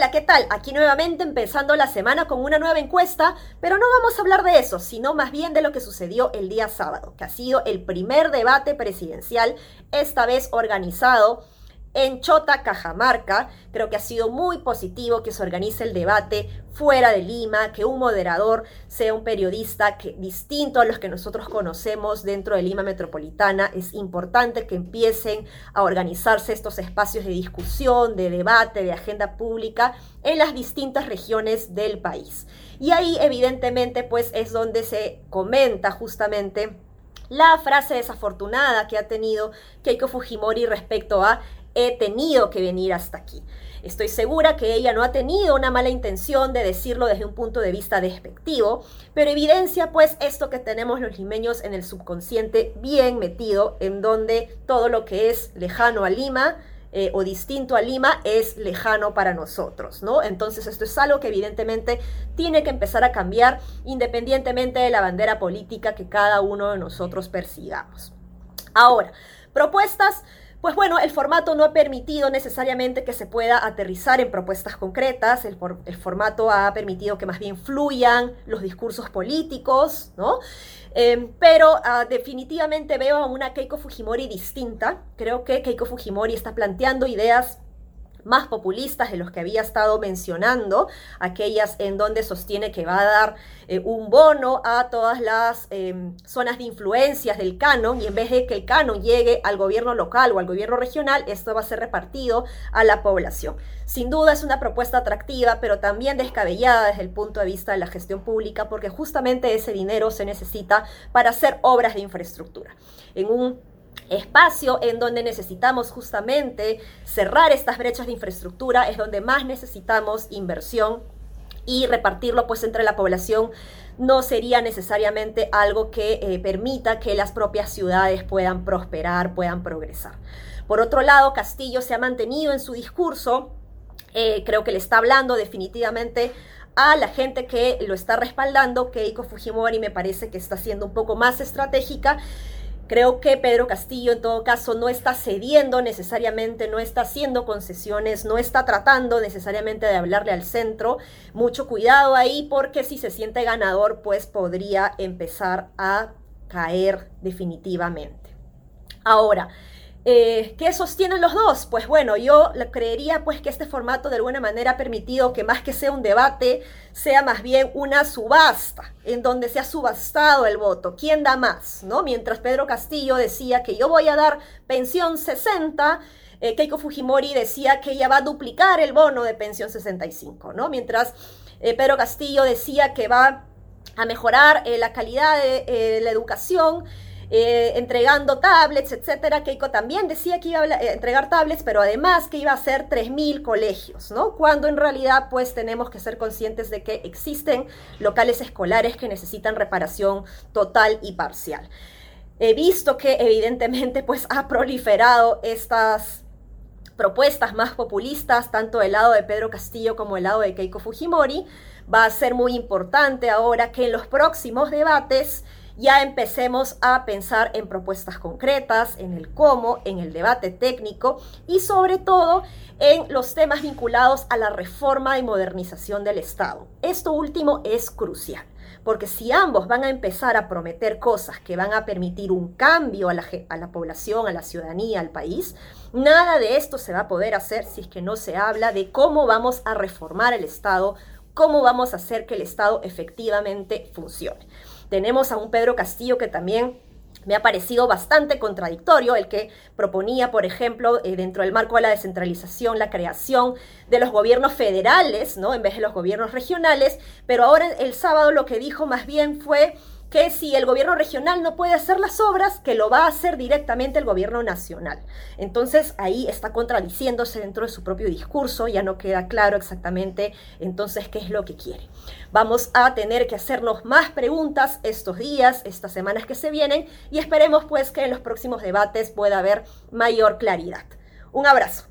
Hola, ¿qué tal? Aquí nuevamente empezando la semana con una nueva encuesta, pero no vamos a hablar de eso, sino más bien de lo que sucedió el día sábado, que ha sido el primer debate presidencial, esta vez organizado en Chota, Cajamarca. Creo que ha sido muy positivo que se organice el debate fuera de Lima, que un moderador sea un periodista que, distinto a los que nosotros conocemos dentro de Lima Metropolitana. Es importante que empiecen a organizarse estos espacios de discusión, de debate, de agenda pública en las distintas regiones del país. Y ahí evidentemente pues es donde se comenta justamente la frase desafortunada que ha tenido Keiko Fujimori respecto a he tenido que venir hasta aquí. Estoy segura que ella no ha tenido una mala intención de decirlo desde un punto de vista despectivo, pero evidencia pues esto que tenemos los limeños en el subconsciente bien metido, en donde todo lo que es lejano a Lima eh, o distinto a Lima es lejano para nosotros, ¿no? Entonces esto es algo que evidentemente tiene que empezar a cambiar independientemente de la bandera política que cada uno de nosotros persigamos. Ahora, propuestas pues bueno, el formato no ha permitido necesariamente que se pueda aterrizar en propuestas concretas, el, formato ha permitido que más bien fluyan los discursos políticos, ¿no? Em, pero ah, definitivamente veo a una Keiko Fujimori distinta. Creo que Keiko Fujimori está planteando ideas más populistas de los que había estado mencionando, aquellas en donde sostiene que va a dar eh, un bono a todas las em, zonas de influencias del canon y en vez de que el canon llegue al gobierno local o al gobierno regional, esto va a ser repartido a la población. Sin duda es una propuesta atractiva, pero también descabellada desde el punto de vista de la gestión pública, porque justamente ese dinero se necesita para hacer obras de infraestructura. En un espacio en donde necesitamos justamente cerrar estas brechas de infraestructura, es donde más necesitamos inversión y repartirlo pues entre la población no sería necesariamente algo que eh, permita que las propias ciudades puedan prosperar, puedan progresar. Por otro lado, Castillo se ha mantenido en su discurso, eh, creo que le está hablando definitivamente a la gente que lo está respaldando, Keiko Fujimori me parece que está siendo un poco más estratégica Creo que Pedro Castillo en todo caso no está cediendo necesariamente, no está haciendo concesiones, no está tratando necesariamente de hablarle al centro. Mucho cuidado ahí porque si se siente ganador pues podría empezar a caer definitivamente. Ahora, eh, ¿Qué sostienen los dos? Pues bueno, yo creería pues que este formato de alguna manera ha permitido que más que sea un debate, sea más bien una subasta, en donde se ha subastado el voto. ¿Quién da más? ¿No? Mientras Pedro Castillo decía que yo voy a dar pensión 60, eh, Keiko Fujimori decía que ella va a duplicar el bono de pensión 65, ¿no? Mientras eh, Pedro Castillo decía que va a mejorar la calidad de la educación, eh, entregando tablets, etcétera. Keiko también decía que iba a eh, entregar tablets, pero además que iba a ser 3.000 colegios, ¿no? Cuando en realidad pues tenemos que ser conscientes de que existen locales escolares que necesitan reparación total y parcial. He visto que evidentemente pues ha proliferado estas propuestas más populistas, tanto del lado de Pedro Castillo como del lado de Keiko Fujimori. Va a ser muy importante ahora que en los próximos debates ya empecemos a pensar en propuestas concretas, en el cómo, en el debate técnico y sobre todo en los temas vinculados a la reforma y modernización del Estado. Esto último es crucial. Porque si ambos van a empezar a prometer cosas que van a permitir un cambio a la, población, a la ciudadanía, al país, nada de esto se va a poder hacer si es que no se habla de cómo vamos a reformar el Estado, cómo vamos a hacer que el Estado efectivamente funcione. Tenemos a un Pedro Castillo que también me ha parecido bastante contradictorio el que proponía, por ejemplo, eh, dentro del marco de la descentralización, la creación de los gobiernos federales, ¿no? En vez de los gobiernos regionales, pero ahora el sábado lo que dijo más bien fue que si el gobierno regional no puede hacer las obras, que lo va a hacer directamente el gobierno nacional. Entonces ahí está contradiciéndose dentro de su propio discurso, ya no queda claro exactamente entonces qué es lo que quiere. Vamos a tener que hacernos más preguntas estos días, estas semanas que se vienen y esperemos pues que en los próximos debates pueda haber mayor claridad. Un abrazo.